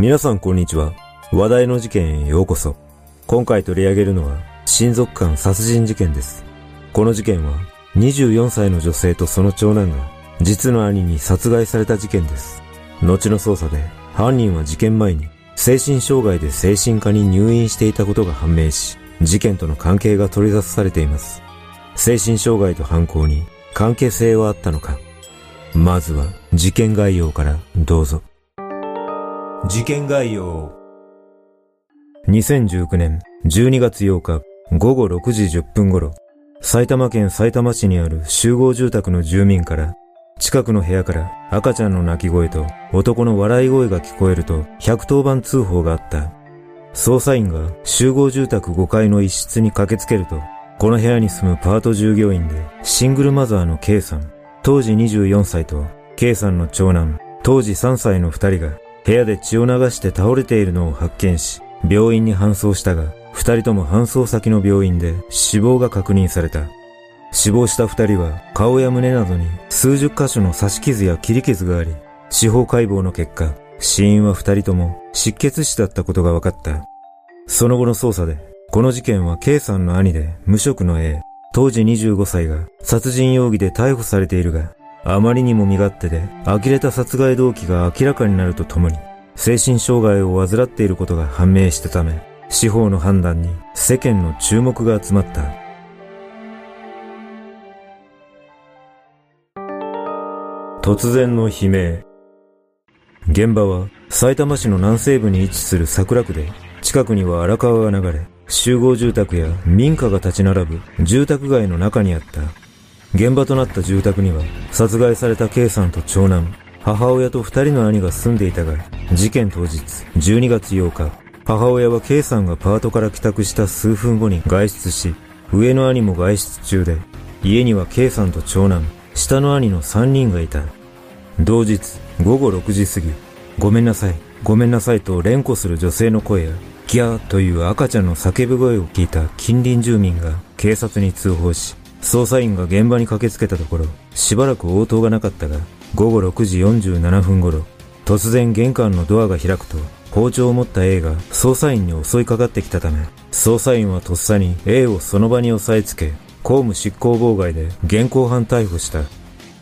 皆さんこんにちは。話題の事件へようこそ。今回取り上げるのは、親族間殺人事件です。この事件は、24歳の女性とその長男が、実の兄に殺害された事件です。後の捜査で、犯人は事件前に、精神障害で精神科に入院していたことが判明し、事件との関係が取り出されています。精神障害と犯行に関係性はあったのかまずは事件概要からどうぞ。事件概要2019年12月8日午後6時10分頃、埼玉県埼玉市にある集合住宅の住民から、近くの部屋から赤ちゃんの泣き声と男の笑い声が聞こえると110番通報があった。捜査員が集合住宅5階の一室に駆けつけると、この部屋に住むパート従業員でシングルマザーの K さん、当時24歳と K さんの長男、当時3歳の2人が部屋で血を流して倒れているのを発見し、病院に搬送したが、二人とも搬送先の病院で死亡が確認された。死亡した二人は顔や胸などに数十箇所の刺し傷や切り傷があり、司法解剖の結果、死因は二人とも失血死だったことが分かった。その後の捜査で、この事件は K さんの兄で無職の A、当時25歳が殺人容疑で逮捕されているが、あまりにも身勝手で呆れた殺害動機が明らかになるとともに、精神障害を患っていることが判明したため、司法の判断に世間の注目が集まった。突然の悲鳴。現場は埼玉市の南西部に位置する桜区で、近くには荒川が流れ、集合住宅や民家が立ち並ぶ住宅街の中にあった。現場となった住宅には殺害された K さんと長男、母親と二人の兄が住んでいたが、事件当日12月8日、母親は K さんがパートから帰宅した数分後に外出し、上の兄も外出中で、家には K さんと長男、下の兄の3人がいた。同日午後6時過ぎ、ごめんなさい、ごめんなさいと連呼する女性の声や、ギャーという赤ちゃんの叫ぶ声を聞いた近隣住民が警察に通報し、捜査員が現場に駆けつけたところ、しばらく応答がなかったが、午後6時47分頃、突然玄関のドアが開くと、包丁を持った A が捜査員に襲いかかってきたため、捜査員はとっさに A をその場に押さえつけ、公務執行妨害で現行犯逮捕した。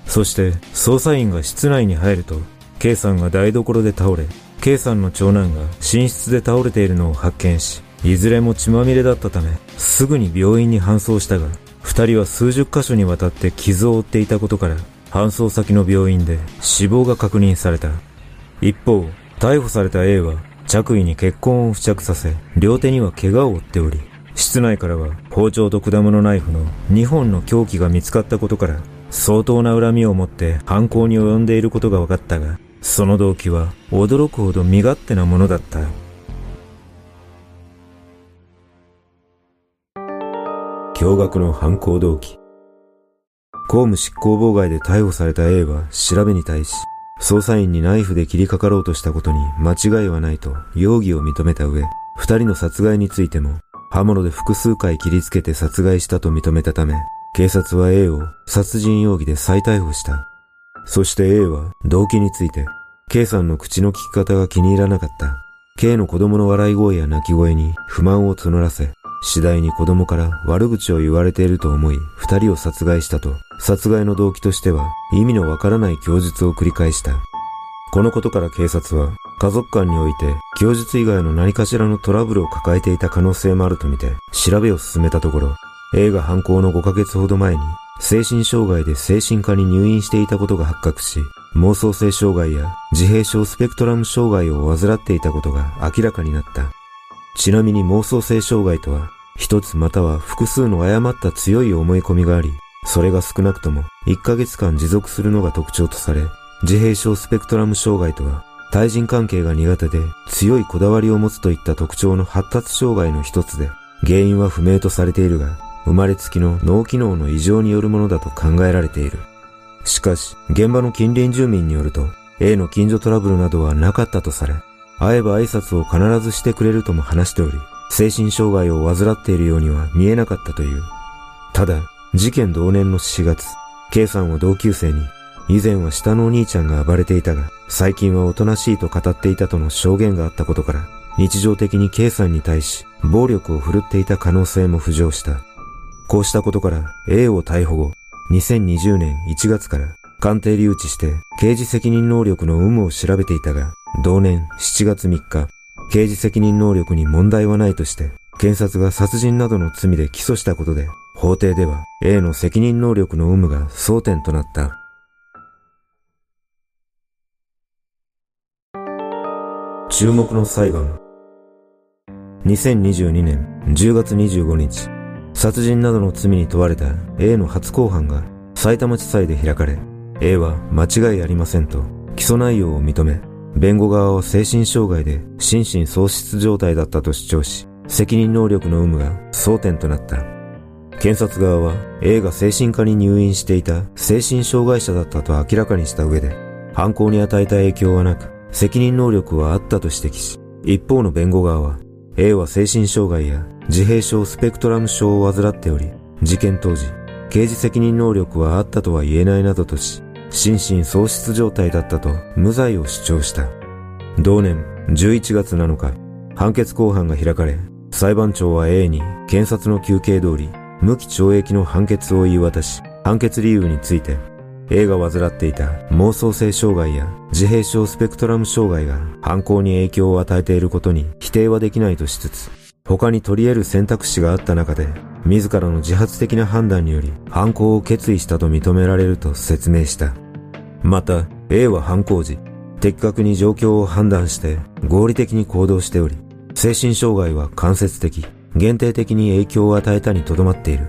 そして捜査員が室内に入ると、K さんが台所で倒れ、K さんの長男が寝室で倒れているのを発見し、いずれも血まみれだったため、すぐに病院に搬送したが、二人は数十箇所にわたって傷を負っていたことから、搬送先の病院で死亡が確認された。一方、逮捕された A は着衣に血痕を付着させ、両手には怪我を負っており、室内からは包丁と果物ナイフの2本の凶器が見つかったことから、相当な恨みを持って犯行に及んでいることが分かったが、その動機は驚くほど身勝手なものだった。驚愕の犯行動機。公務執行妨害で逮捕された A は調べに対し、捜査員にナイフで切りかかろうとしたことに間違いはないと容疑を認めた上、二人の殺害についても刃物で複数回切りつけて殺害したと認めたため、警察は A を殺人容疑で再逮捕した。そして A は動機について、K さんの口の聞き方が気に入らなかった。K の子供の笑い声や泣き声に不満を募らせ、次第に子供から悪口を言われていると思い、二人を殺害したと、殺害の動機としては意味のわからない供述を繰り返した。このことから警察は、家族間において供述以外の何かしらのトラブルを抱えていた可能性もあるとみて、調べを進めたところ、映画犯行の5ヶ月ほど前に、精神障害で精神科に入院していたことが発覚し、妄想性障害や自閉症スペクトラム障害を患っていたことが明らかになった。ちなみに妄想性障害とは、一つまたは複数の誤った強い思い込みがあり、それが少なくとも1ヶ月間持続するのが特徴とされ、自閉症スペクトラム障害とは、対人関係が苦手で強いこだわりを持つといった特徴の発達障害の一つで、原因は不明とされているが、生まれつきの脳機能の異常によるものだと考えられている。しかし、現場の近隣住民によると、A の近所トラブルなどはなかったとされ、会えば挨拶を必ずしてくれるとも話しており、精神障害を患っているようには見えなかったという。ただ、事件同年の4月、K さんは同級生に、以前は下のお兄ちゃんが暴れていたが、最近はおとなしいと語っていたとの証言があったことから、日常的に K さんに対し暴力を振るっていた可能性も浮上した。こうしたことから A を逮捕後、2020年1月から鑑定留置して刑事責任能力の有無を調べていたが、同年7月3日、刑事責任能力に問題はないとして、検察が殺人などの罪で起訴したことで、法廷では A の責任能力の有無が争点となった。注目の裁判。2022年10月25日、殺人などの罪に問われた A の初公判が埼玉地裁で開かれ、A は間違いありませんと起訴内容を認め、弁護側は精神障害で心神喪失状態だったと主張し、責任能力の有無が争点となった。検察側は A が精神科に入院していた精神障害者だったと明らかにした上で、犯行に与えた影響はなく、責任能力はあったと指摘し、一方の弁護側は A は精神障害や自閉症スペクトラム症を患っており、事件当時、刑事責任能力はあったとは言えないなどとし、心神喪失状態だったと無罪を主張した。同年11月7日、判決公判が開かれ、裁判長は A に検察の求刑通り、無期懲役の判決を言い渡し、判決理由について、A が患っていた妄想性障害や自閉症スペクトラム障害が犯行に影響を与えていることに否定はできないとしつつ、他に取り得る選択肢があった中で、自らの自発的な判断により犯行を決意したと認められると説明した。また、A は犯行時、的確に状況を判断して合理的に行動しており、精神障害は間接的、限定的に影響を与えたにとどまっている。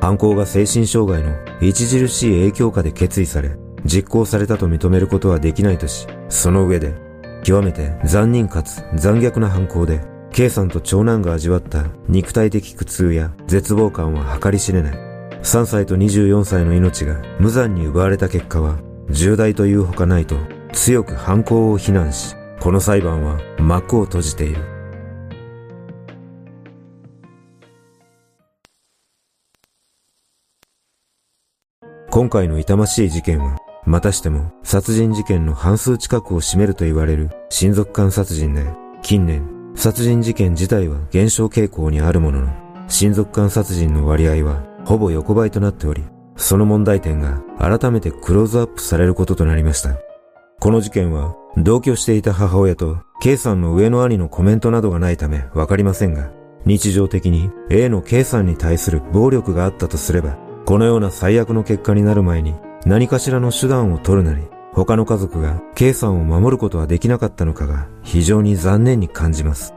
犯行が精神障害の著しい影響下で決意され、実行されたと認めることはできないとし、その上で、極めて残忍かつ残虐な犯行で、K さんと長男が味わった肉体的苦痛や絶望感は計り知れない。3歳と24歳の命が無残に奪われた結果は、重大というほかないと強く犯行を非難し、この裁判は幕を閉じている。今回の痛ましい事件は、またしても殺人事件の半数近くを占めると言われる親族間殺人で、近年、殺人事件自体は減少傾向にあるものの、親族間殺人の割合はほぼ横ばいとなっており、その問題点が改めてクローズアップされることとなりました。この事件は同居していた母親と K さんの上の兄のコメントなどがないためわかりませんが、日常的に A の K さんに対する暴力があったとすれば、このような最悪の結果になる前に何かしらの手段を取るなり、他の家族が K さんを守ることはできなかったのかが非常に残念に感じます。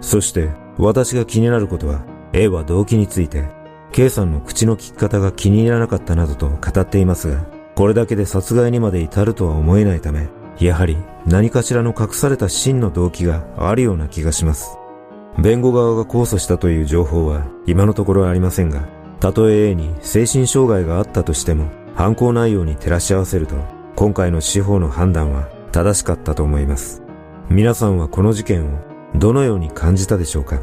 そして私が気になることは A は動機について K さんの口の利き方が気に入らなかったなどと語っていますが、これだけで殺害にまで至るとは思えないため、やはり何かしらの隠された真の動機があるような気がします。弁護側が控訴したという情報は今のところありませんが、たとえ A に精神障害があったとしても、犯行内容に照らし合わせると、今回の司法の判断は正しかったと思います。皆さんはこの事件をどのように感じたでしょうか？